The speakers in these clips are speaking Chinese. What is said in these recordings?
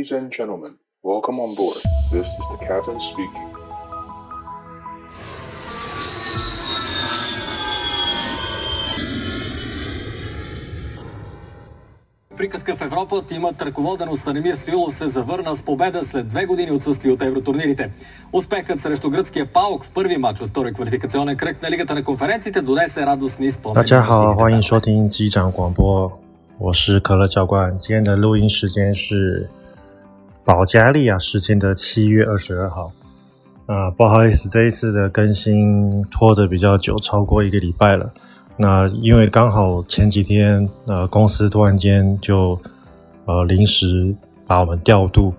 Ladies and gentlemen, welcome on board. This is the captain speaking. Приказка в Европа тимът ръководен от Станемир Стоилов се завърна с победа след две години отсъствие от евротурнирите. Успехът срещу гръцкия Паук в първи матч от втори квалификационен кръг на Лигата на конференциите донесе радостни спомени. 大家好，欢迎收听机长广播，我是可乐教官。今天的录音时间是 保加利亚时间的七月二十二号。啊，不好意思，这一次的更新拖得比较久，超过一个礼拜了。那因为刚好前几天，呃，公司突然间就，呃，临时把我们调度，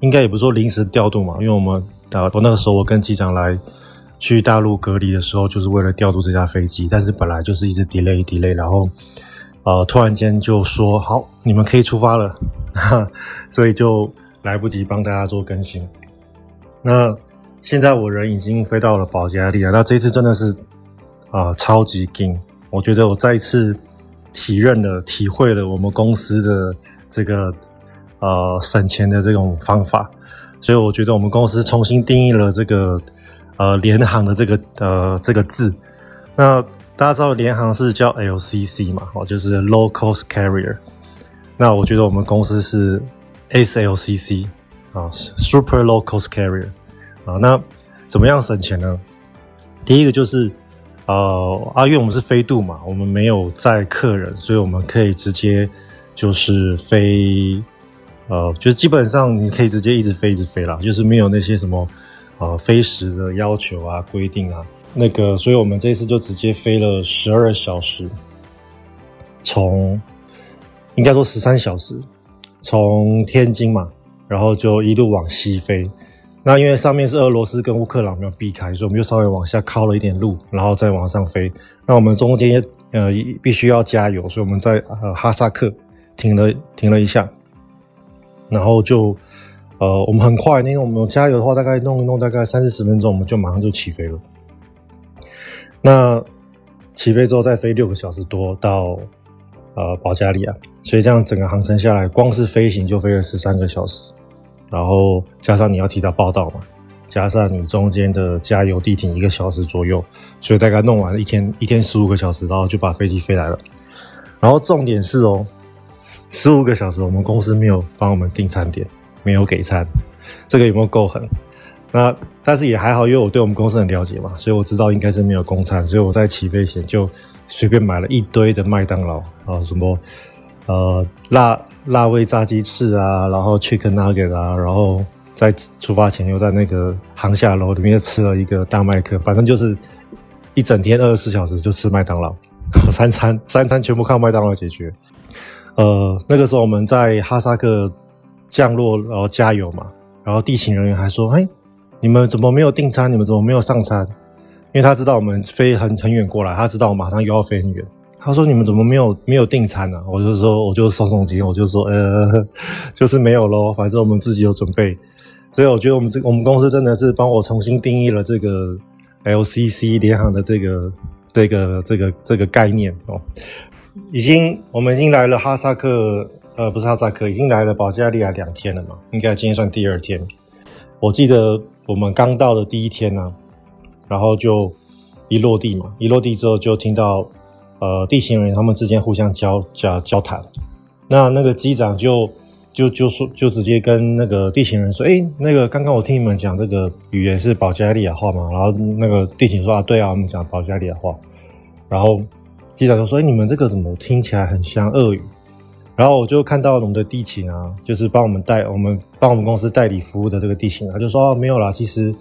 应该也不说临时调度嘛，因为我们，呃，我那个时候我跟机长来去大陆隔离的时候，就是为了调度这架飞机，但是本来就是一直 delay delay，然后，呃，突然间就说好，你们可以出发了，哈，所以就来不及帮大家做更新。那现在我人已经飞到了保加利亚，那这次真的是，啊、超级紧。我觉得我再一次体认了、体会了我们公司的这个呃省钱的这种方法，所以我觉得我们公司重新定义了这个呃联航的这个呃这个字。那大家知道联航是叫 LCC 嘛？哦，就是 Low Cost Carrier。那我觉得我们公司是 SLCC 啊，Super Low Cost Carrier 啊。那怎么样省钱呢？第一个就是。呃，啊，月我们是飞度嘛，我们没有载客人，所以我们可以直接就是飞，呃，就是基本上你可以直接一直飞一直飞啦，就是没有那些什么呃飞时的要求啊、规定啊，那个，所以我们这次就直接飞了十二小时，从应该说十三小时，从天津嘛，然后就一路往西飞。那因为上面是俄罗斯跟乌克兰没有避开，所以我们就稍微往下靠了一点路，然后再往上飞。那我们中间呃必须要加油，所以我们在呃哈萨克停了停了一下，然后就呃我们很快，因为我们加油的话，大概弄一弄大概三四十分钟，我们就马上就起飞了。那起飞之后再飞六个小时多到呃保加利亚，所以这样整个航程下来，光是飞行就飞了十三个小时。然后加上你要提早报到嘛，加上你中间的加油地停一个小时左右，所以大概弄完一天一天十五个小时，然后就把飞机飞来了。然后重点是哦，十五个小时我们公司没有帮我们订餐点，没有给餐，这个有没有够狠？那但是也还好，因为我对我们公司很了解嘛，所以我知道应该是没有公餐，所以我在起飞前就随便买了一堆的麦当劳啊什么。呃，辣辣味炸鸡翅啊，然后 chicken nugget 啊，然后在出发前又在那个航下楼里面吃了一个大麦克，反正就是一整天二十四小时就吃麦当劳，三 餐三餐全部靠麦当劳解决。呃，那个时候我们在哈萨克降落，然后加油嘛，然后地勤人员还说：“哎，你们怎么没有订餐？你们怎么没有上餐？”因为他知道我们飞很很远过来，他知道我马上又要飞很远。他说：“你们怎么没有没有订餐呢、啊？”我就说：“我就耸耸肩，我就说，呃，就是没有咯，反正我们自己有准备。”所以我觉得我们这我们公司真的是帮我重新定义了这个 LCC 联航的这个这个这个这个概念哦。已经我们已经来了哈萨克，呃，不是哈萨克，已经来了保加利亚两天了嘛，应该今天算第二天。我记得我们刚到的第一天呢、啊，然后就一落地嘛，一落地之后就听到。呃，地勤人员他们之间互相交交交谈，那那个机长就就就说，就直接跟那个地勤人说：“哎，那个刚刚我听你们讲这个语言是保加利亚话嘛？”然后那个地勤说：“啊，对啊，我们讲保加利亚话。”然后机长就说：“哎，你们这个怎么听起来很像俄语？”然后我就看到我们的地勤啊，就是帮我们代我们帮我们公司代理服务的这个地勤，他就说：“哦，没有啦，其实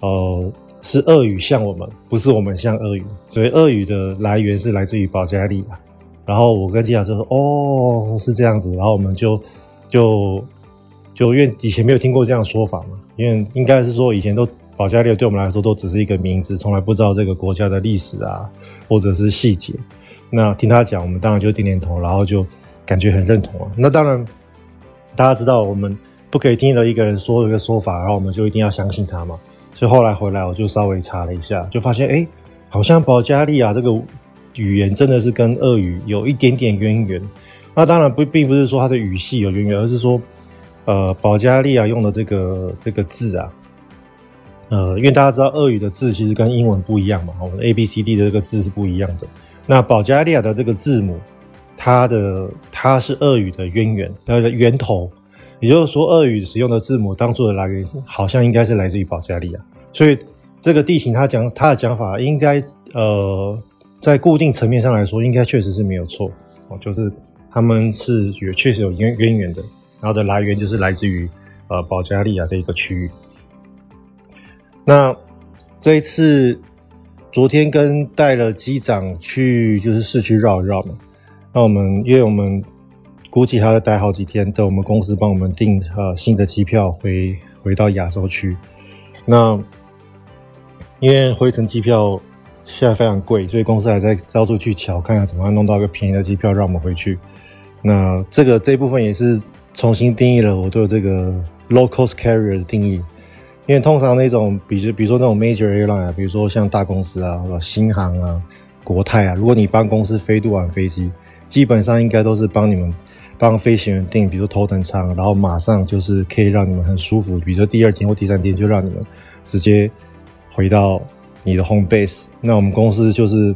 呃。”是鳄鱼像我们，不是我们像鳄鱼，所以鳄鱼的来源是来自于保加利亚。然后我跟机长说：“哦，是这样子。”然后我们就就就因为以前没有听过这样的说法嘛，因为应该是说以前都保加利亚对我们来说都只是一个名字，从来不知道这个国家的历史啊，或者是细节。那听他讲，我们当然就点点头，然后就感觉很认同啊。那当然，大家知道我们不可以听了一个人说一个说法，然后我们就一定要相信他嘛。所以后来回来，我就稍微查了一下，就发现，哎，好像保加利亚这个语言真的是跟俄语有一点点渊源。那当然不，并不是说它的语系有渊源，而是说，呃，保加利亚用的这个这个字啊，呃，因为大家知道俄语的字其实跟英文不一样嘛，我们 A B C D 的这个字是不一样的。那保加利亚的这个字母，它的它是俄语的渊源，它的源头，也就是说，俄语使用的字母当初的来源好像应该是来自于保加利亚，所以这个地形他讲他的讲法应该呃，在固定层面上来说，应该确实是没有错哦，就是他们是有确实有渊渊源的。然后的来源就是来自于呃保加利亚这一个区域。那这一次昨天跟带了机长去就是市区绕一绕嘛。那我们因为我们估计还要待好几天，等我们公司帮我们订呃新的机票回回到亚洲区。那因为回程机票现在非常贵，所以公司还在到处去瞧，看看怎么样弄到一个便宜的机票让我们回去。那这个这一部分也是。重新定义了我对这个 low cost carrier 的定义，因为通常那种，比如比如说那种 major airline 啊，比如说像大公司啊，新航啊、国泰啊，如果你帮公司飞多晚飞机，基本上应该都是帮你们帮飞行员订，比如头等舱，然后马上就是可以让你们很舒服，比如说第二天或第三天就让你们直接回到你的 home base。那我们公司就是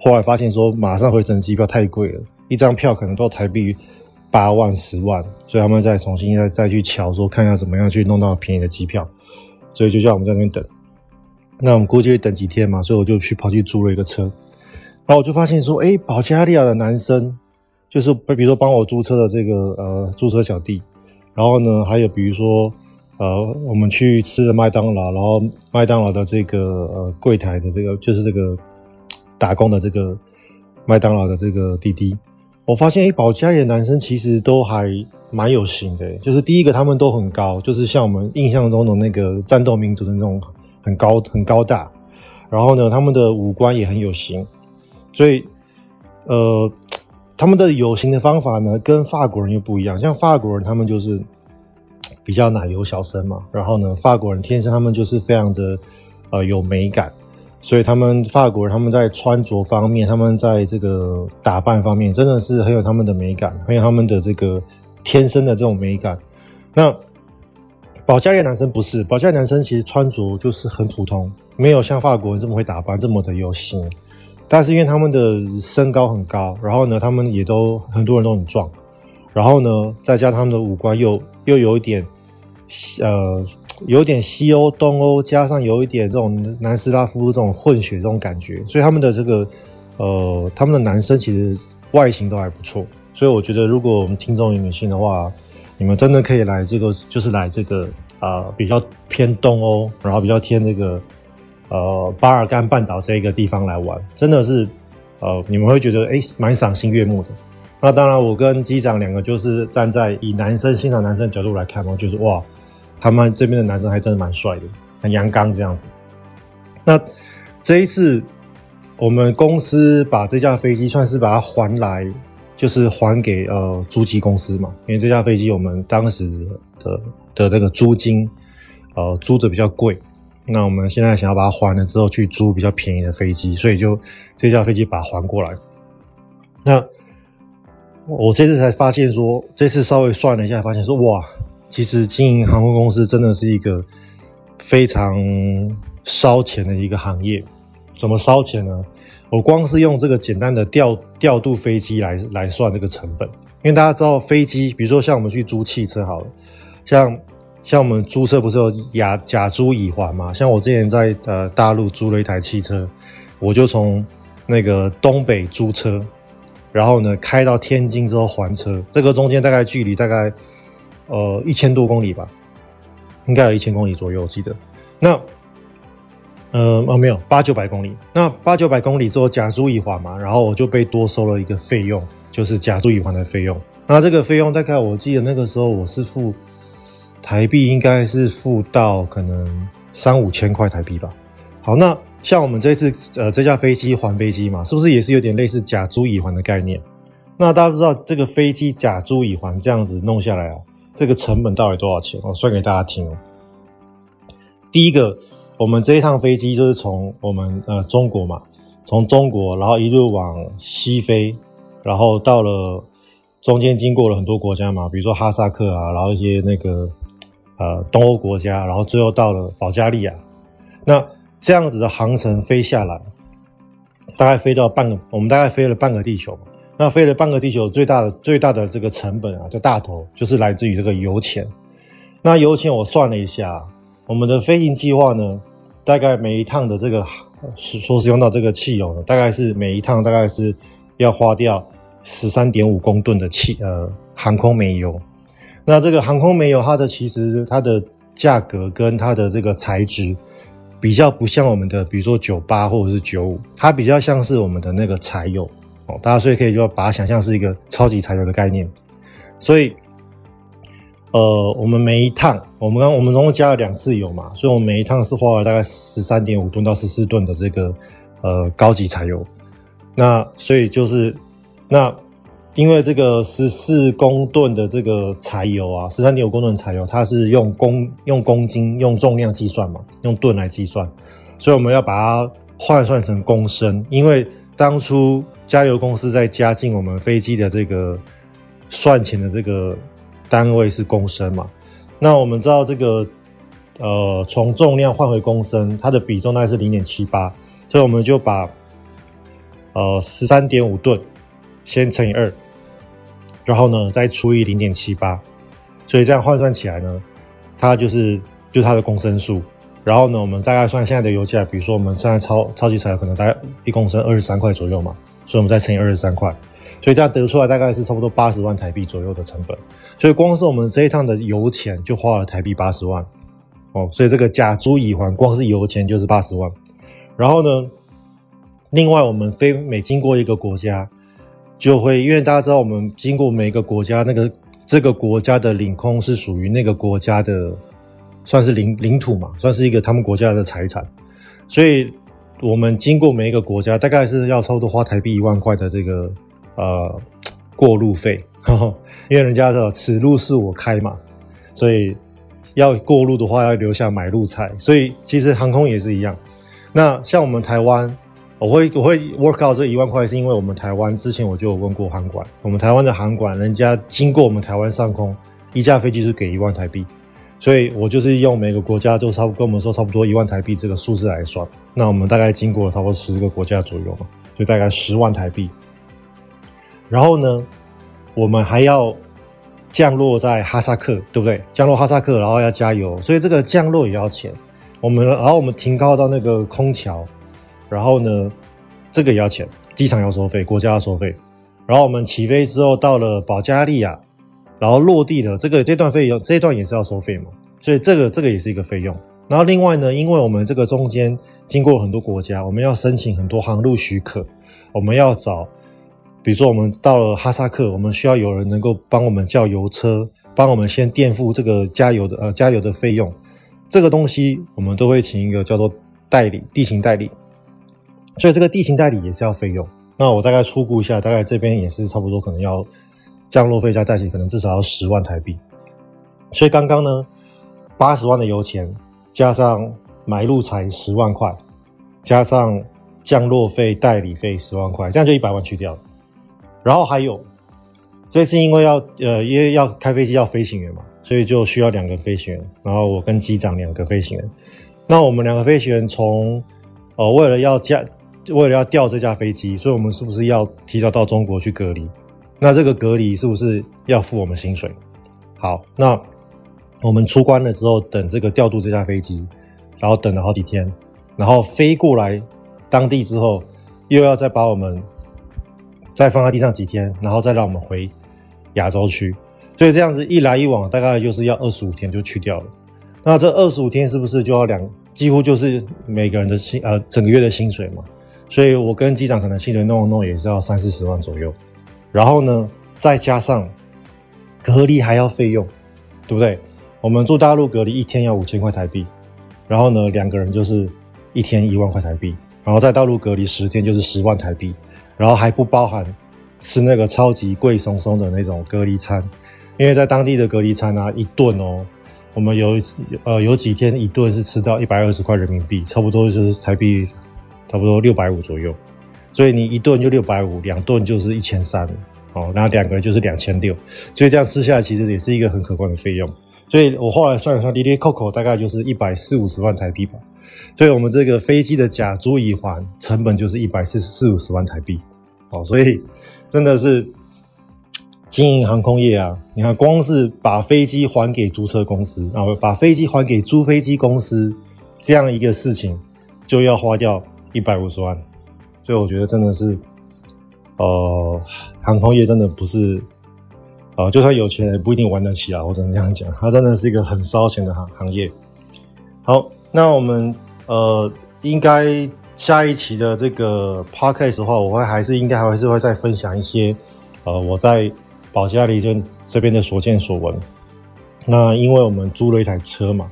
后来发现说，马上回程机票太贵了，一张票可能都要台币。八万、十万，所以他们再重新再再去瞧，说看一下怎么样去弄到便宜的机票，所以就叫我们在那边等。那我们估计会等几天嘛，所以我就去跑去租了一个车，然后我就发现说，哎，保加利亚的男生，就是比如说帮我租车的这个呃租车小弟，然后呢，还有比如说呃我们去吃的麦当劳，然后麦当劳的这个呃柜台的这个就是这个打工的这个麦当劳的这个滴滴。我发现，哎，保加利亚男生其实都还蛮有型的。就是第一个，他们都很高，就是像我们印象中的那个战斗民族的那种很高、很高大。然后呢，他们的五官也很有型。所以，呃，他们的有型的方法呢，跟法国人又不一样。像法国人，他们就是比较奶油小生嘛。然后呢，法国人天生他们就是非常的呃有美感。所以他们法国人，他们在穿着方面，他们在这个打扮方面，真的是很有他们的美感，很有他们的这个天生的这种美感。那保加利亚男生不是，保加利亚男生其实穿着就是很普通，没有像法国人这么会打扮，这么的有型。但是因为他们的身高很高，然后呢，他们也都很多人都很壮，然后呢，再加他们的五官又又有一点。呃，有点西欧、东欧，加上有一点这种南斯拉夫这种混血这种感觉，所以他们的这个呃，他们的男生其实外形都还不错。所以我觉得，如果我们听众有女性的话，你们真的可以来这个，就是来这个啊、呃，比较偏东欧，然后比较偏这个呃巴尔干半岛这一个地方来玩，真的是呃，你们会觉得哎，蛮赏心悦目的。那当然，我跟机长两个就是站在以男生欣赏男生的角度来看，嘛就是哇。他们这边的男生还真的蛮帅的，很阳刚这样子。那这一次，我们公司把这架飞机算是把它还来，就是还给呃租机公司嘛。因为这架飞机我们当时的的那个租金，呃租的比较贵。那我们现在想要把它还了之后，去租比较便宜的飞机，所以就这架飞机把它还过来。那我这次才发现说，这次稍微算了一下，发现说哇。其实经营航空公司真的是一个非常烧钱的一个行业。怎么烧钱呢？我光是用这个简单的调调度飞机来来算这个成本，因为大家知道飞机，比如说像我们去租汽车好了，像像我们租车不是有甲甲租乙还嘛？像我之前在呃大陆租了一台汽车，我就从那个东北租车，然后呢开到天津之后还车，这个中间大概距离大概。呃，一千多公里吧，应该有一千公里左右，我记得。那，呃，哦，没有，八九百公里。那八九百公里之后，假租乙还嘛，然后我就被多收了一个费用，就是假租乙还的费用。那这个费用大概我记得那个时候我是付台币，应该是付到可能三五千块台币吧。好，那像我们这次呃这架飞机还飞机嘛，是不是也是有点类似假租以还的概念？那大家知道这个飞机假租以还这样子弄下来啊？这个成本到底多少钱？我算给大家听哦。第一个，我们这一趟飞机就是从我们呃中国嘛，从中国然后一路往西飞，然后到了中间经过了很多国家嘛，比如说哈萨克啊，然后一些那个呃东欧国家，然后最后到了保加利亚。那这样子的航程飞下来，大概飞到半个，我们大概飞了半个地球。那飞了半个地球，最大的最大的这个成本啊，这大头就是来自于这个油钱。那油钱我算了一下，我们的飞行计划呢，大概每一趟的这个所使用到这个汽油呢，大概是每一趟大概是要花掉十三点五公吨的汽呃航空煤油。那这个航空煤油它的其实它的价格跟它的这个材质比较不像我们的，比如说九八或者是九五，它比较像是我们的那个柴油。哦，大家所以可以就把它想象是一个超级柴油的概念，所以，呃，我们每一趟，我们刚我们总共加了两次油嘛，所以我们每一趟是花了大概十三点五吨到十四吨的这个呃高级柴油，那所以就是那因为这个十四公吨的这个柴油啊，十三点五公吨柴油，它是用公用公斤用重量计算嘛，用吨来计算，所以我们要把它换算成公升，因为当初。加油公司在加进我们飞机的这个算钱的这个单位是公升嘛？那我们知道这个呃，从重量换回公升，它的比重大概是零点七八，所以我们就把呃十三点五吨先乘以二，然后呢再除以零点七八，所以这样换算起来呢，它就是就是它的公升数。然后呢，我们大概算现在的油价，比如说我们现在超超级柴油可能大概一公升二十三块左右嘛。所以我们再乘以二十三块，所以这样得出来大概是差不多八十万台币左右的成本。所以光是我们这一趟的油钱就花了台币八十万哦。所以这个甲租乙还，光是油钱就是八十万。然后呢，另外我们飞每经过一个国家，就会因为大家知道我们经过每一个国家，那个这个国家的领空是属于那个国家的，算是领领土嘛，算是一个他们国家的财产，所以。我们经过每一个国家，大概是要差不多花台币一万块的这个呃过路费，呵呵，因为人家的此路是我开嘛，所以要过路的话要留下买路财，所以其实航空也是一样。那像我们台湾，我会我会 work out 这一万块，是因为我们台湾之前我就有问过航管，我们台湾的航管，人家经过我们台湾上空，一架飞机是给一万台币。所以我就是用每个国家都差不多跟我们说差不多一万台币这个数字来算，那我们大概经过了差不多十个国家左右嘛，就大概十万台币。然后呢，我们还要降落在哈萨克，对不对？降落哈萨克，然后要加油，所以这个降落也要钱。我们然后我们停靠到那个空桥，然后呢，这个也要钱，机场要收费，国家要收费。然后我们起飞之后到了保加利亚。然后落地的这个这段费用，这段也是要收费嘛，所以这个这个也是一个费用。然后另外呢，因为我们这个中间经过很多国家，我们要申请很多航路许可，我们要找，比如说我们到了哈萨克，我们需要有人能够帮我们叫油车，帮我们先垫付这个加油的呃加油的费用，这个东西我们都会请一个叫做代理地勤代理，所以这个地形代理也是要费用。那我大概初估一下，大概这边也是差不多可能要。降落费加代理可能至少要十万台币，所以刚刚呢，八十万的油钱加上买路财十万块，加上降落费、代理费十万块，这样就一百万去掉了。然后还有，这次因为要呃因为要开飞机要飞行员嘛，所以就需要两个飞行员，然后我跟机长两个飞行员。那我们两个飞行员从呃为了要加为了要调这架飞机，所以我们是不是要提早到中国去隔离？那这个隔离是不是要付我们薪水？好，那我们出关了之后，等这个调度这架飞机，然后等了好几天，然后飞过来当地之后，又要再把我们再放在地上几天，然后再让我们回亚洲去。所以这样子一来一往，大概就是要二十五天就去掉了。那这二十五天是不是就要两，几乎就是每个人的薪呃整个月的薪水嘛？所以我跟机长可能薪水弄一弄也是要三四十万左右。然后呢，再加上隔离还要费用，对不对？我们住大陆隔离一天要五千块台币，然后呢，两个人就是一天一万块台币，然后在大陆隔离十天就是十万台币，然后还不包含吃那个超级贵松松的那种隔离餐，因为在当地的隔离餐啊，一顿哦，我们有呃有几天一顿是吃到一百二十块人民币，差不多就是台币差不多六百五左右。所以你一顿就六百五，两顿就是一千三，哦，然后两个人就是两千六，所以这样吃下来其实也是一个很可观的费用。所以我后来算一算，哩哩扣扣大概就是一百四五十万台币吧。所以我们这个飞机的甲租乙还成本就是一百四四五十万台币。哦，所以真的是经营航空业啊，你看光是把飞机还给租车公司，然后把飞机还给租飞机公司这样一个事情，就要花掉一百五十万。所以我觉得真的是，呃，航空业真的不是。啊、呃，就算有钱也不一定玩得起啊！我只能这样讲，它真的是一个很烧钱的行行业。好，那我们呃，应该下一期的这个 podcast 的话，我会还是应该还是会再分享一些呃，我在保加利亚这边的所见所闻。那因为我们租了一台车嘛，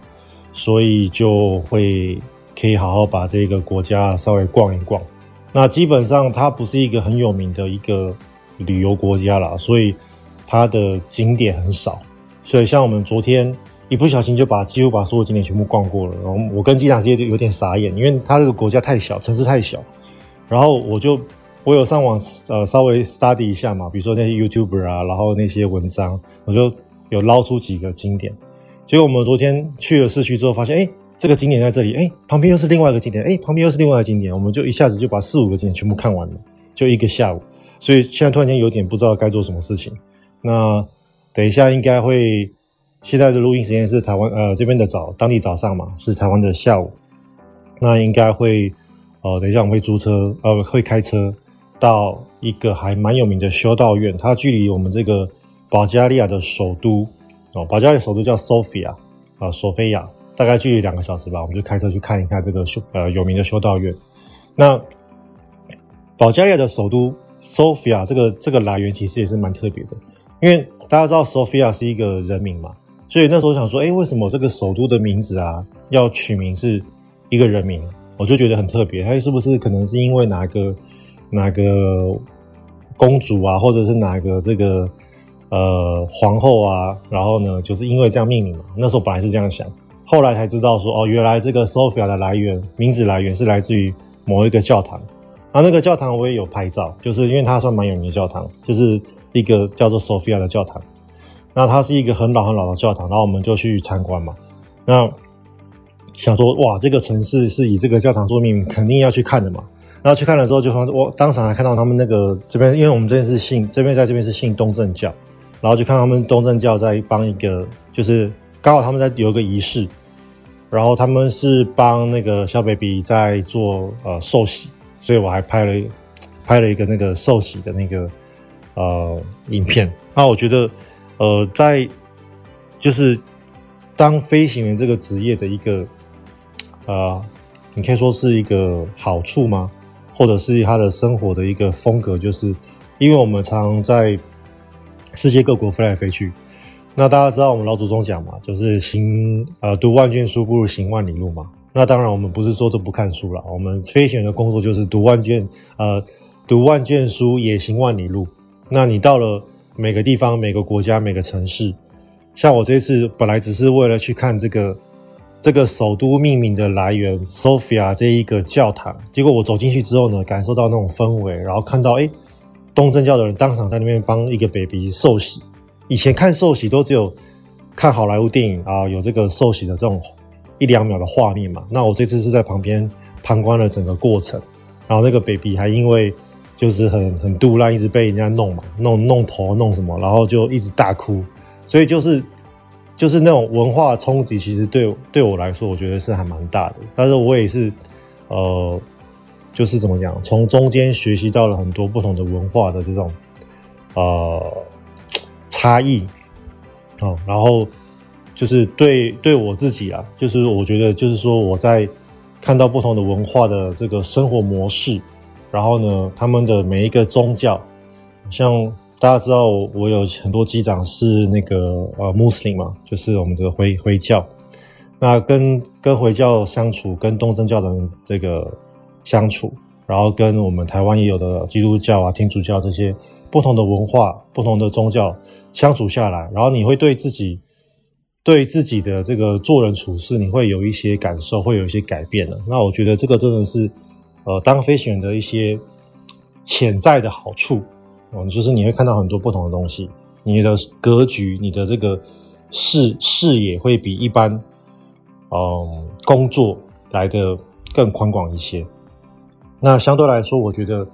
所以就会可以好好把这个国家稍微逛一逛。那基本上它不是一个很有名的一个旅游国家啦，所以。它的景点很少，所以像我们昨天一不小心就把几乎把所有景点全部逛过了。然后我跟机长直接有点傻眼，因为它这个国家太小，城市太小。然后我就我有上网呃稍微 study 一下嘛，比如说那些 YouTuber 啊，然后那些文章，我就有捞出几个景点。结果我们昨天去了市区之后，发现哎，这个景点在这里，哎，旁边又是另外一个景点，哎，旁边又是另外一个景点，我们就一下子就把四五个景点全部看完了，就一个下午。所以现在突然间有点不知道该做什么事情。那等一下应该会，现在的录音时间是台湾呃这边的早，当地早上嘛，是台湾的下午。那应该会，呃，等一下我们会租车，呃，会开车到一个还蛮有名的修道院，它距离我们这个保加利亚的首都哦，保加利亚首都叫 Sofia 啊，索菲亚，大概距离两个小时吧，我们就开车去看一看这个修呃有名的修道院。那保加利亚的首都 Sofia 这个这个来源其实也是蛮特别的。因为大家知道 Sophia 是一个人名嘛，所以那时候想说，哎，为什么这个首都的名字啊要取名是一个人名？我就觉得很特别。它是不是可能是因为哪个哪个公主啊，或者是哪个这个呃皇后啊？然后呢，就是因为这样命名嘛。那时候本来是这样想，后来才知道说，哦，原来这个 Sophia 的来源，名字来源是来自于某一个教堂。然后那个教堂我也有拍照，就是因为它算蛮有名的教堂，就是。一个叫做 Sophia 的教堂，那它是一个很老很老的教堂，然后我们就去参观嘛。那想说，哇，这个城市是以这个教堂做命名，肯定要去看的嘛。然后去看了之后，就我当场还看到他们那个这边，因为我们这边是信，这边在这边是信东正教，然后就看他们东正教在帮一个，就是刚好他们在有一个仪式，然后他们是帮那个小 baby 在做呃寿喜，所以我还拍了拍了一个那个寿喜的那个。呃，影片。那我觉得，呃，在就是当飞行员这个职业的一个，呃，你可以说是一个好处吗？或者是他的生活的一个风格，就是因为我们常在世界各国飞来飞去。那大家知道我们老祖宗讲嘛，就是行呃读万卷书不如行万里路嘛。那当然我们不是说都不看书了，我们飞行员的工作就是读万卷呃读万卷书也行万里路。那你到了每个地方、每个国家、每个城市，像我这次本来只是为了去看这个这个首都命名的来源 ——Sophia 这一个教堂，结果我走进去之后呢，感受到那种氛围，然后看到诶东正教的人当场在那边帮一个 baby 受洗。以前看受喜都只有看好莱坞电影啊，有这个受喜的这种一两秒的画面嘛。那我这次是在旁边旁观了整个过程，然后那个 baby 还因为。就是很很肚烂，一直被人家弄嘛，弄弄头弄什么，然后就一直大哭，所以就是就是那种文化冲击，其实对对我来说，我觉得是还蛮大的。但是我也是，呃，就是怎么讲，从中间学习到了很多不同的文化的这种呃差异，哦，然后就是对对我自己啊，就是我觉得就是说我在看到不同的文化的这个生活模式。然后呢，他们的每一个宗教，像大家知道，我有很多机长是那个呃穆斯林嘛，就是我们的回回教。那跟跟回教相处，跟东正教的这个相处，然后跟我们台湾也有的基督教啊、天主教这些不同的文化、不同的宗教相处下来，然后你会对自己对自己的这个做人处事，你会有一些感受，会有一些改变的。那我觉得这个真的是。呃，当飞行员的一些潜在的好处，哦，就是你会看到很多不同的东西，你的格局、你的这个视视野会比一般嗯工作来的更宽广一些。那相对来说，我觉得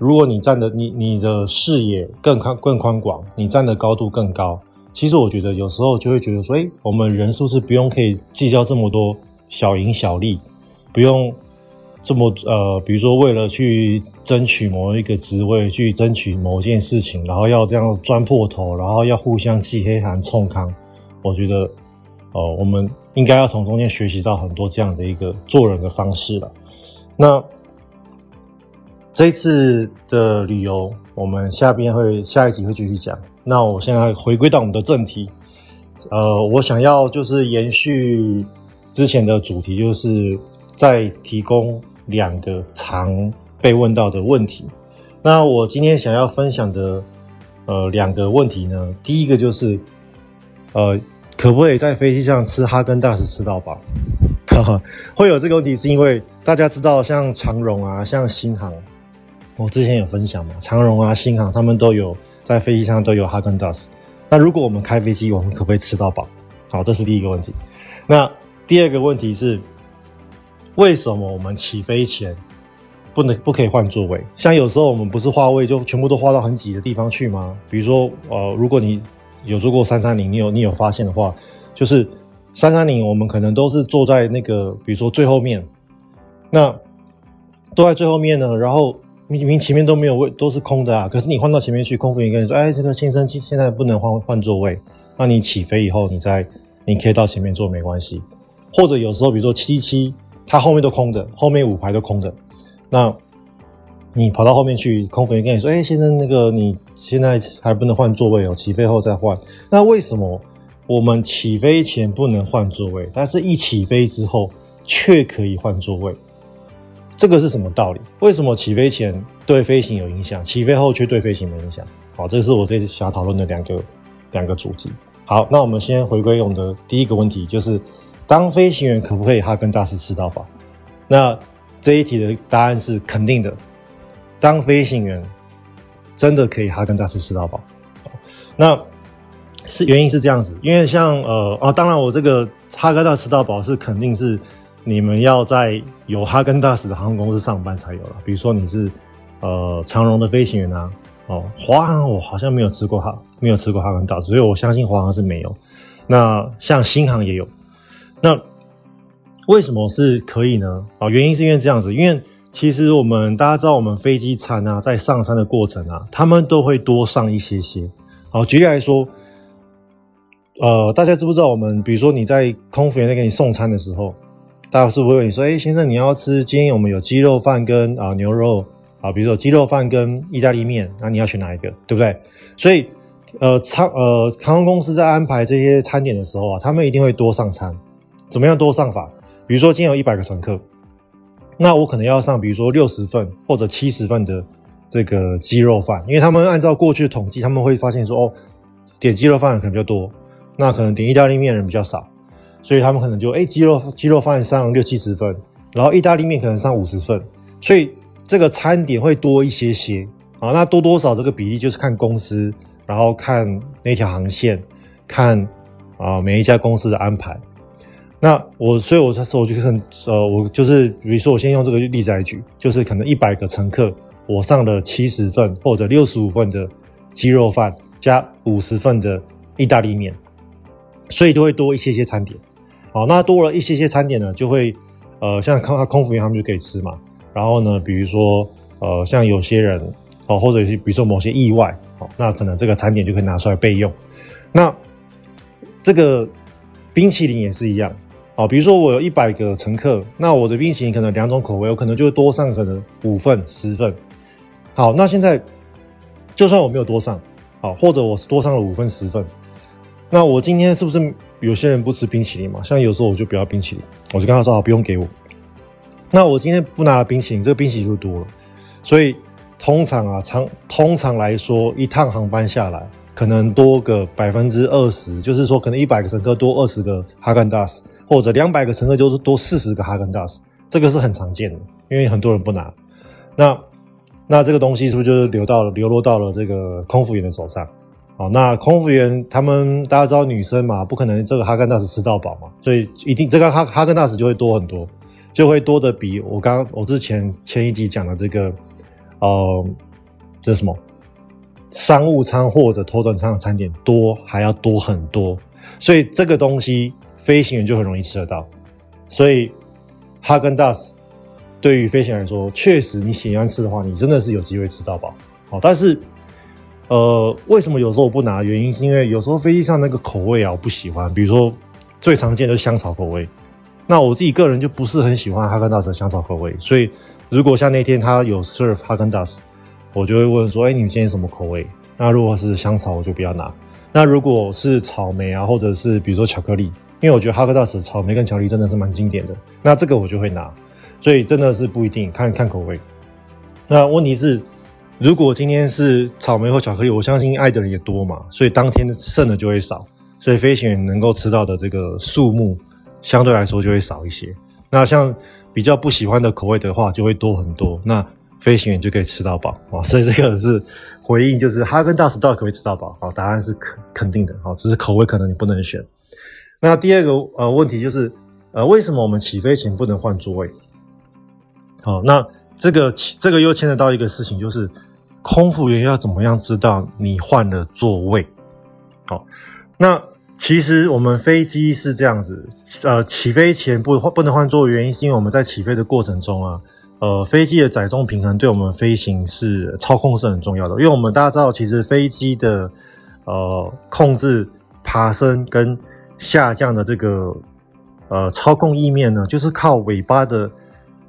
如果你站的你你的视野更宽更宽广，你站的高度更高，其实我觉得有时候就会觉得说，哎，我们人是不是不用可以计较这么多小赢小利，不用。这么呃，比如说为了去争取某一个职位，去争取某件事情，然后要这样钻破头，然后要互相记黑函冲康，我觉得，呃，我们应该要从中间学习到很多这样的一个做人的方式了。那这一次的旅游，我们下边会下一集会继续讲。那我现在回归到我们的正题，呃，我想要就是延续之前的主题，就是再提供。两个常被问到的问题，那我今天想要分享的呃两个问题呢，第一个就是呃可不可以在飞机上吃哈根达斯吃到饱？哈哈，会有这个问题是因为大家知道像长荣啊，像新航，我之前有分享嘛，长荣啊、新航他们都有在飞机上都有哈根达斯。那如果我们开飞机，我们可不可以吃到饱？好，这是第一个问题。那第二个问题是。为什么我们起飞前不能不可以换座位？像有时候我们不是划位就全部都划到很挤的地方去吗？比如说，呃，如果你有坐过三三零，你有你有发现的话，就是三三零我们可能都是坐在那个，比如说最后面，那坐在最后面呢，然后明明前面都没有位，都是空的啊，可是你换到前面去，空服员跟你说，哎，这个先生现现在不能换换座位，那你起飞以后，你再你可以到前面坐没关系，或者有时候比如说七七。它后面都空的，后面五排都空的。那，你跑到后面去，空服员跟你说：“哎、先生，那个你现在还不能换座位哦，起飞后再换。”那为什么我们起飞前不能换座位，但是一起飞之后却可以换座位？这个是什么道理？为什么起飞前对飞行有影响，起飞后却对飞行没影响？好，这是我这次想要讨论的两个两个主题。好，那我们先回归我们的第一个问题，就是。当飞行员可不可以哈根达斯吃到饱？那这一题的答案是肯定的。当飞行员真的可以哈根达斯吃到饱。那是原因是这样子，因为像呃啊，当然我这个哈根达斯吃到饱是肯定是你们要在有哈根达斯的航空公司上班才有了。比如说你是呃长荣的飞行员啊，哦华航我好像没有吃过哈，没有吃过哈根达斯，所以我相信华航是没有。那像新航也有。那为什么是可以呢？啊，原因是因为这样子，因为其实我们大家知道，我们飞机餐啊，在上餐的过程啊，他们都会多上一些些。好，举例来说，呃，大家知不知道我们，比如说你在空服员在给你送餐的时候，大家是不会问你说，哎，先生，你要吃？今天我们有鸡肉饭跟啊牛肉啊，比如说鸡肉饭跟意大利面，那你要选哪一个？对不对？所以，呃，餐呃航空公司在安排这些餐点的时候啊，他们一定会多上餐。怎么样多上法？比如说今天有一百个乘客，那我可能要上，比如说六十份或者七十份的这个鸡肉饭，因为他们按照过去的统计，他们会发现说，哦，点鸡肉饭可能比较多，那可能点意大利面的人比较少，所以他们可能就哎鸡肉鸡肉饭上六七十份，然后意大利面可能上五十份，所以这个餐点会多一些些啊。那多多少这个比例就是看公司，然后看那条航线，看啊每一家公司的安排。那我，所以我才说，我就很，呃，我就是，比如说，我先用这个例子来举，就是可能一百个乘客，我上了七十份或者六十五份的鸡肉饭，加五十份的意大利面，所以都会多一些些餐点。好，那多了一些些餐点呢，就会，呃，像空空服员他们就可以吃嘛。然后呢，比如说，呃，像有些人，哦，或者是比如说某些意外，哦，那可能这个餐点就可以拿出来备用。那这个冰淇淋也是一样。好，比如说我有一百个乘客，那我的冰淇淋可能两种口味，我可能就会多上可能五份、十份。好，那现在就算我没有多上，好，或者我是多上了五份、十份，那我今天是不是有些人不吃冰淇淋嘛？像有时候我就不要冰淇淋，我就跟他说好，不用给我。那我今天不拿了冰淇淋，这个冰淇淋就多了。所以通常啊，常通常来说，一趟航班下来可能多个百分之二十，就是说可能一百个乘客多二十个哈根达斯。或者两百个乘客就是多四十个哈根达斯，这个是很常见的，因为很多人不拿。那那这个东西是不是就是流到了流落到了这个空服员的手上？好，那空服员他们大家知道女生嘛，不可能这个哈根达斯吃到饱嘛，所以一定这个哈哈根达斯就会多很多，就会多的比我刚我之前前一集讲的这个，呃，这是什么？商务舱或者头等舱的餐点多还要多很多，所以这个东西飞行员就很容易吃得到。所以哈根达斯对于飞行员来说，确实你喜欢吃的话，你真的是有机会吃到饱。好，但是呃，为什么有时候我不拿？原因是因为有时候飞机上那个口味啊，我不喜欢。比如说最常见的是香草口味，那我自己个人就不是很喜欢哈根达斯的香草口味。所以如果像那天他有 serve 哈根达斯。我就会问说：“哎，你们今天什么口味？那如果是香草，我就不要拿。那如果是草莓啊，或者是比如说巧克力，因为我觉得哈根达斯草莓跟巧克力真的是蛮经典的。那这个我就会拿。所以真的是不一定，看看口味。那问题是，如果今天是草莓或巧克力，我相信爱的人也多嘛，所以当天剩的就会少，所以飞行员能够吃到的这个数目相对来说就会少一些。那像比较不喜欢的口味的话，就会多很多。那飞行员就可以吃到饱啊，所以这个是回应，就是哈根达斯到底可不可以吃到饱啊？答案是肯肯定的啊，只是口味可能你不能选。那第二个呃问题就是呃为什么我们起飞前不能换座位？好，那这个这个又牵扯到一个事情，就是空服员要怎么样知道你换了座位？好，那其实我们飞机是这样子，呃，起飞前不不能换座位，原因是因为我们在起飞的过程中啊。呃，飞机的载重平衡对我们飞行是操控是很重要的，因为我们大家知道，其实飞机的呃控制爬升跟下降的这个呃操控翼面呢，就是靠尾巴的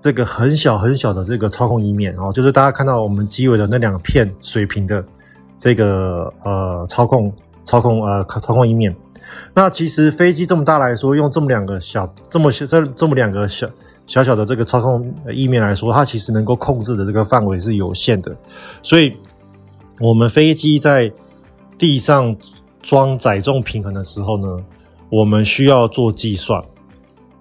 这个很小很小的这个操控翼面，哦就是大家看到我们机尾的那两片水平的这个呃操控操控呃操控翼面。那其实飞机这么大来说，用这么两个小这么小这这么两个小小小的这个操控翼面来说，它其实能够控制的这个范围是有限的。所以，我们飞机在地上装载重平衡的时候呢，我们需要做计算。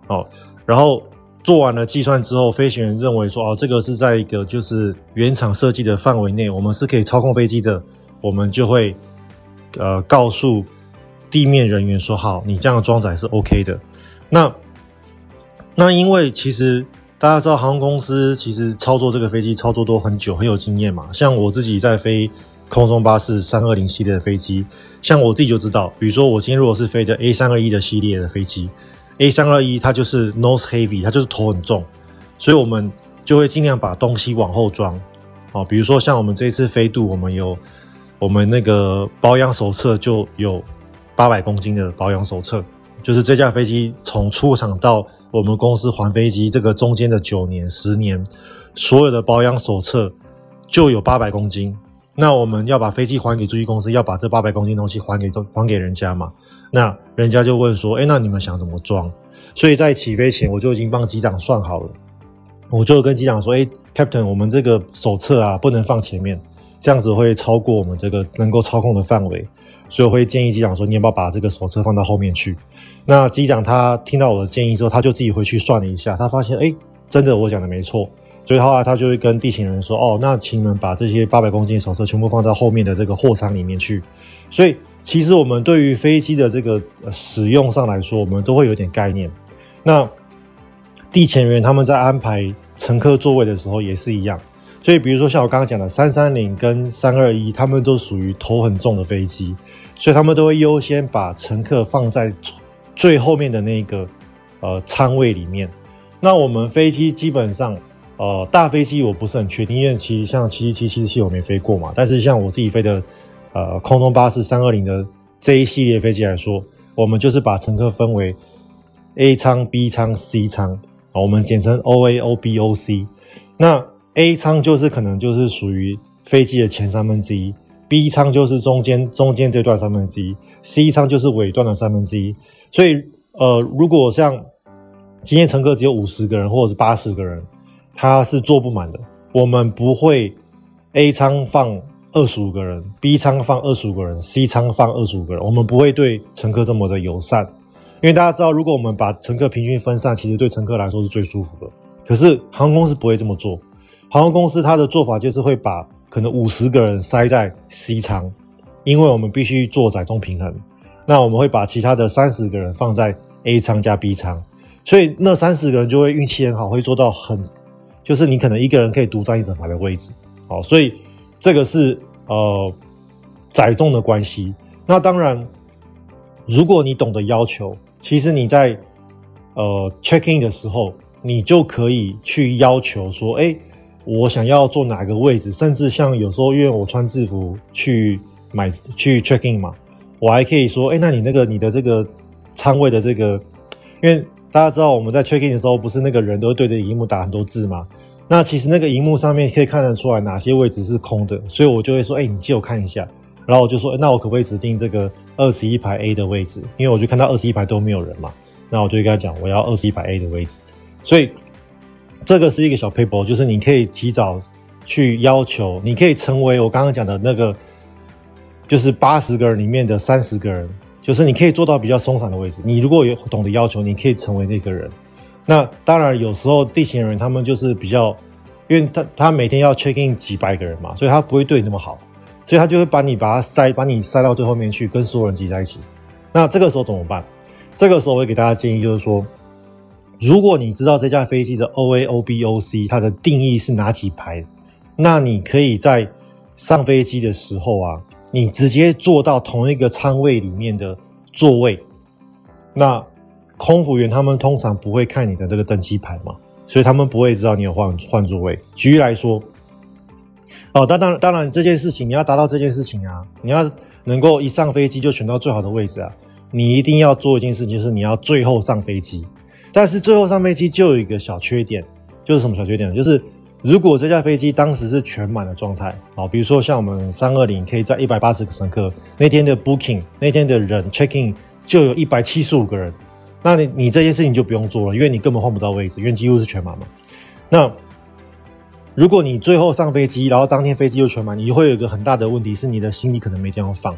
哦，然后做完了计算之后，飞行员认为说，哦，这个是在一个就是原厂设计的范围内，我们是可以操控飞机的，我们就会呃告诉。地面人员说：“好，你这样装载是 OK 的。那那因为其实大家知道，航空公司其实操作这个飞机操作都很久，很有经验嘛。像我自己在飞空中巴士三二零系列的飞机，像我自己就知道，比如说我今天如果是飞的 A 三二一的系列的飞机，A 三二一它就是 nose heavy，它就是头很重，所以我们就会尽量把东西往后装。哦，比如说像我们这次飞度，我们有我们那个保养手册就有。”八百公斤的保养手册，就是这架飞机从出厂到我们公司还飞机这个中间的九年、十年，所有的保养手册就有八百公斤。那我们要把飞机还给租机公司，要把这八百公斤东西还给还给人家嘛？那人家就问说：“哎，那你们想怎么装？”所以在起飞前，我就已经帮机长算好了。我就跟机长说：“哎，Captain，我们这个手册啊，不能放前面。”这样子会超过我们这个能够操控的范围，所以我会建议机长说：“你要不要把这个手册放到后面去？”那机长他听到我的建议之后，他就自己回去算了一下，他发现，哎，真的我讲的没错，所以后来他就会跟地勤人说：“哦，那请你们把这些八百公斤的手册全部放到后面的这个货舱里面去。”所以其实我们对于飞机的这个使用上来说，我们都会有点概念。那地勤人员他们在安排乘客座位的时候也是一样。所以，比如说像我刚刚讲的三三零跟三二一，他们都属于头很重的飞机，所以他们都会优先把乘客放在最后面的那个呃舱位里面。那我们飞机基本上，呃，大飞机我不是很确定，因为其实像七七七、七七我没飞过嘛。但是像我自己飞的呃空中巴士三二零的这一系列飞机来说，我们就是把乘客分为 A 舱、B 舱、C 舱，我们简称 O A、O B、O C。那 A 舱就是可能就是属于飞机的前三分之一，B 舱就是中间中间这段三分之一，C 舱就是尾段的三分之一。所以，呃，如果像今天乘客只有五十个人或者是八十个人，他是坐不满的。我们不会 A 仓放二十五个人，B 仓放二十五个人，C 仓放二十五个人。我们不会对乘客这么的友善，因为大家知道，如果我们把乘客平均分散，其实对乘客来说是最舒服的。可是航空公司不会这么做。航空公司它的做法就是会把可能五十个人塞在 C 舱，因为我们必须做载重平衡。那我们会把其他的三十个人放在 A 舱加 B 舱，所以那三十个人就会运气很好，会做到很，就是你可能一个人可以独占一整排的位置。好，所以这个是呃载重的关系。那当然，如果你懂得要求，其实你在呃 check in 的时候，你就可以去要求说，哎。我想要坐哪个位置，甚至像有时候，因为我穿制服去买去 check in 嘛，我还可以说，哎，那你那个你的这个仓位的这个，因为大家知道我们在 check in 的时候，不是那个人都会对着荧幕打很多字吗？那其实那个荧幕上面可以看得出来哪些位置是空的，所以我就会说，哎，你借我看一下，然后我就说，那我可不可以指定这个二十一排 A 的位置？因为我就看到二十一排都没有人嘛，那我就跟他讲，我要二十一排 A 的位置，所以。这个是一个小 paper，就是你可以提早去要求，你可以成为我刚刚讲的那个，就是八十个人里面的三十个人，就是你可以做到比较松散的位置。你如果有懂得要求，你可以成为那个人。那当然，有时候地勤人员他们就是比较，因为他他每天要 check in 几百个人嘛，所以他不会对你那么好，所以他就会把你把他塞，把你塞到最后面去，跟所有人挤在一起。那这个时候怎么办？这个时候我会给大家建议，就是说。如果你知道这架飞机的 O A O B O C 它的定义是哪几排，那你可以在上飞机的时候啊，你直接坐到同一个舱位里面的座位。那空服员他们通常不会看你的这个登机牌嘛，所以他们不会知道你有换换座位。举例来说，哦，当当当然这件事情你要达到这件事情啊，你要能够一上飞机就选到最好的位置啊，你一定要做一件事情，就是你要最后上飞机。但是最后上飞机就有一个小缺点，就是什么小缺点？就是如果这架飞机当时是全满的状态，啊，比如说像我们三二零可以在一百八十个乘客，那天的 booking 那天的人 checking 就有一百七十五个人，那你你这件事情就不用做了，因为你根本换不到位置，因为几乎是全满嘛。那如果你最后上飞机，然后当天飞机又全满，你会有一个很大的问题是你的行李可能没地方放，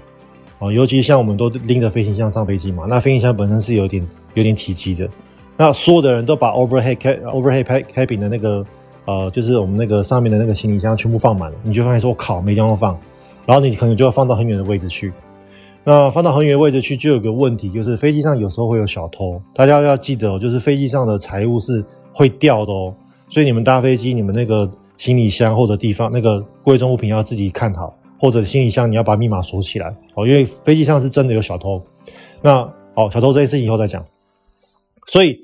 啊，尤其像我们都拎着飞行箱上飞机嘛，那飞行箱本身是有点有点体积的。那所有的人都把 overhead overhead cabin 的那个呃，就是我们那个上面的那个行李箱全部放满了，你就发现说，我靠，没地方放，然后你可能就要放到很远的位置去。那放到很远的位置去，就有个问题，就是飞机上有时候会有小偷，大家要记得哦，就是飞机上的财物是会掉的哦，所以你们搭飞机，你们那个行李箱或者地方那个贵重物品要自己看好，或者行李箱你要把密码锁起来哦，因为飞机上是真的有小偷。那好，小偷这件事以后再讲。所以，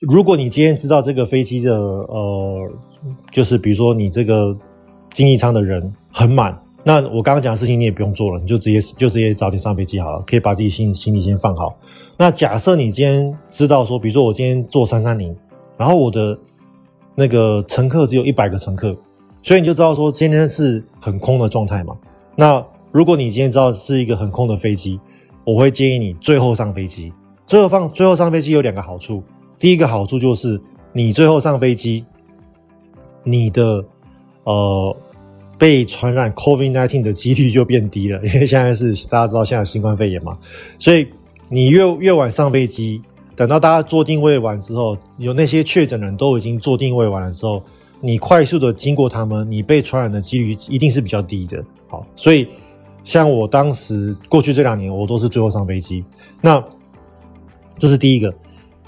如果你今天知道这个飞机的呃，就是比如说你这个经济舱的人很满，那我刚刚讲的事情你也不用做了，你就直接就直接早点上飞机好了，可以把自己行行李先放好。那假设你今天知道说，比如说我今天坐三三零，然后我的那个乘客只有一百个乘客，所以你就知道说今天是很空的状态嘛。那如果你今天知道是一个很空的飞机，我会建议你最后上飞机。最后放最后上飞机有两个好处，第一个好处就是你最后上飞机，你的呃被传染 COVID-19 的几率就变低了，因为现在是大家知道现在新冠肺炎嘛，所以你越越晚上飞机，等到大家做定位完之后，有那些确诊人都已经做定位完的时候，你快速的经过他们，你被传染的几率一定是比较低的。好，所以像我当时过去这两年，我都是最后上飞机，那。这是第一个，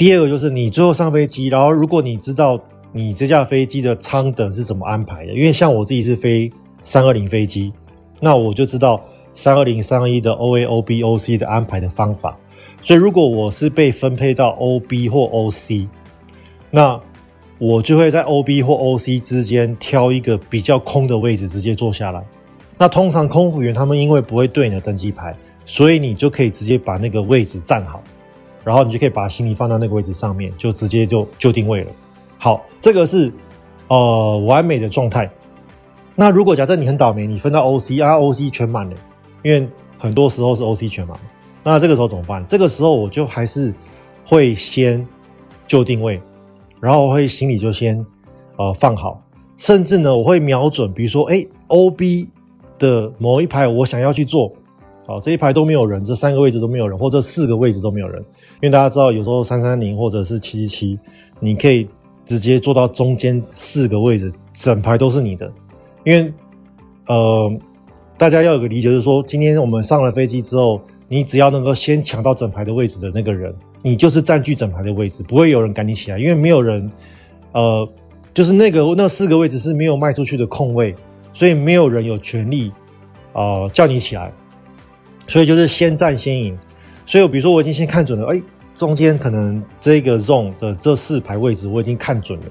第二个就是你最后上飞机，然后如果你知道你这架飞机的舱等是怎么安排的，因为像我自己是飞三二零飞机，那我就知道三二零、三二一的 O A、O B、O C 的安排的方法。所以如果我是被分配到 O B 或 O C，那我就会在 O B 或 O C 之间挑一个比较空的位置直接坐下来。那通常空服员他们因为不会对你的登机牌，所以你就可以直接把那个位置站好。然后你就可以把行李放到那个位置上面，就直接就就定位了。好，这个是呃完美的状态。那如果假设你很倒霉，你分到 OC 啊，OC 全满了，因为很多时候是 OC 全满。那这个时候怎么办？这个时候我就还是会先就定位，然后我会行李就先呃放好，甚至呢我会瞄准，比如说哎 OB 的某一排我想要去做。好，这一排都没有人，这三个位置都没有人，或者四个位置都没有人，因为大家知道，有时候三三零或者是七七七，你可以直接坐到中间四个位置，整排都是你的，因为呃，大家要有个理解，就是说，今天我们上了飞机之后，你只要能够先抢到整排的位置的那个人，你就是占据整排的位置，不会有人赶你起来，因为没有人，呃，就是那个那四个位置是没有卖出去的空位，所以没有人有权利，呃，叫你起来，所以就是先占先赢。所以比如说我已经先看准了，哎，中间可能这个 zone 的这四排位置我已经看准了，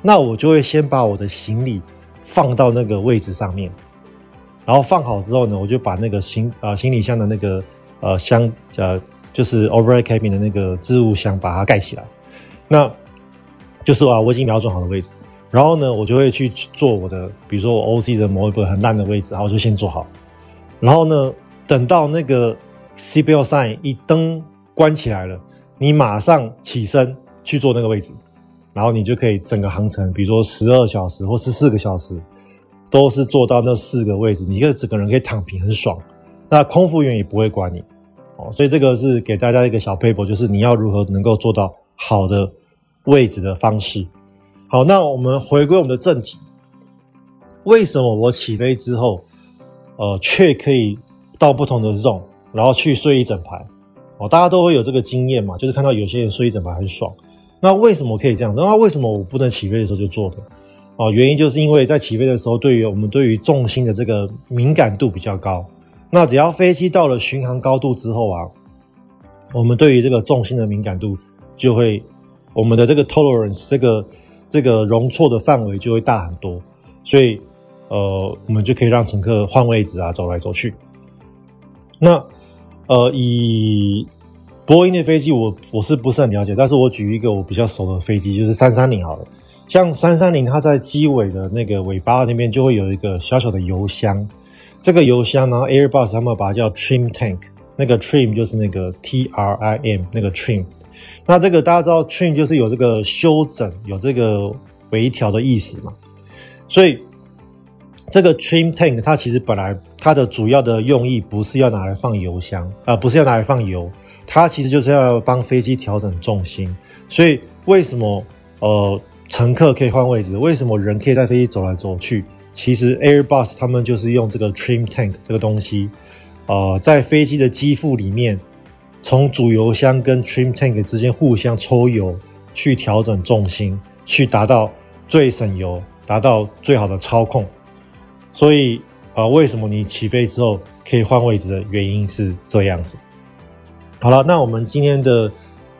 那我就会先把我的行李放到那个位置上面，然后放好之后呢，我就把那个行呃行李箱的那个。呃，箱呃，就是 overhead cabin 的那个置物箱，把它盖起来。那就是啊，我已经瞄准好的位置。然后呢，我就会去做我的，比如说我 OC 的某一个很烂的位置，然后我就先做好。然后呢，等到那个 seatbelt sign 一灯关起来了，你马上起身去坐那个位置，然后你就可以整个航程，比如说十二小时或十四个小时，都是坐到那四个位置，你就整个人可以躺平，很爽。那空服员也不会管你，哦，所以这个是给大家一个小 paper，就是你要如何能够做到好的位置的方式。好，那我们回归我们的正题，为什么我起飞之后，呃，却可以到不同的 zone，然后去睡一整排？哦，大家都会有这个经验嘛，就是看到有些人睡一整排很爽。那为什么可以这样？那为什么我不能起飞的时候就做的？哦，原因就是因为在起飞的时候，对于我们对于重心的这个敏感度比较高。那只要飞机到了巡航高度之后啊，我们对于这个重心的敏感度就会，我们的这个 tolerance 这个这个容错的范围就会大很多，所以呃，我们就可以让乘客换位置啊，走来走去。那呃，以波音的飞机，我我是不是很了解？但是我举一个我比较熟的飞机，就是三三零好了。像三三零，它在机尾的那个尾巴那边就会有一个小小的油箱。这个油箱，然后 Airbus 他们把它叫 trim tank，那个 trim 就是那个 T R I M 那个 trim。那这个大家知道 trim 就是有这个修整、有这个微调的意思嘛？所以这个 trim tank 它其实本来它的主要的用意不是要拿来放油箱啊、呃，不是要拿来放油，它其实就是要帮飞机调整重心。所以为什么呃乘客可以换位置？为什么人可以在飞机走来走去？其实 Airbus 他们就是用这个 trim tank 这个东西，呃，在飞机的机腹里面，从主油箱跟 trim tank 之间互相抽油，去调整重心，去达到最省油，达到最好的操控。所以啊、为什么你起飞之后可以换位置的原因是这样子。好了，那我们今天的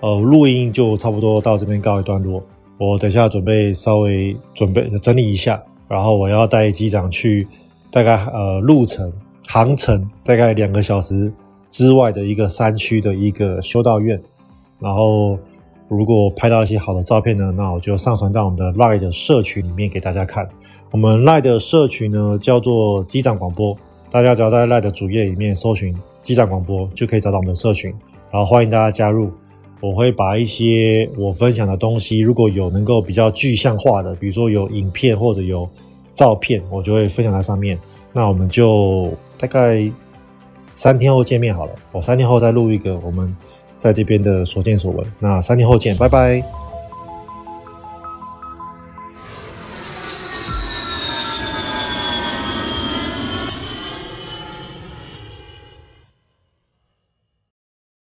呃录音就差不多到这边告一段落。我等下准备稍微准备整理一下。然后我要带机长去，大概呃路程航程大概两个小时之外的一个山区的一个修道院。然后如果拍到一些好的照片呢，那我就上传到我们的 Line 的社群里面给大家看。我们 Line 的社群呢叫做机长广播，大家只要在 Line 的主页里面搜寻机长广播，就可以找到我们的社群。然后欢迎大家加入。我会把一些我分享的东西，如果有能够比较具象化的，比如说有影片或者有照片，我就会分享在上面。那我们就大概三天后见面好了。我三天后再录一个我们在这边的所见所闻。那三天后见，拜拜。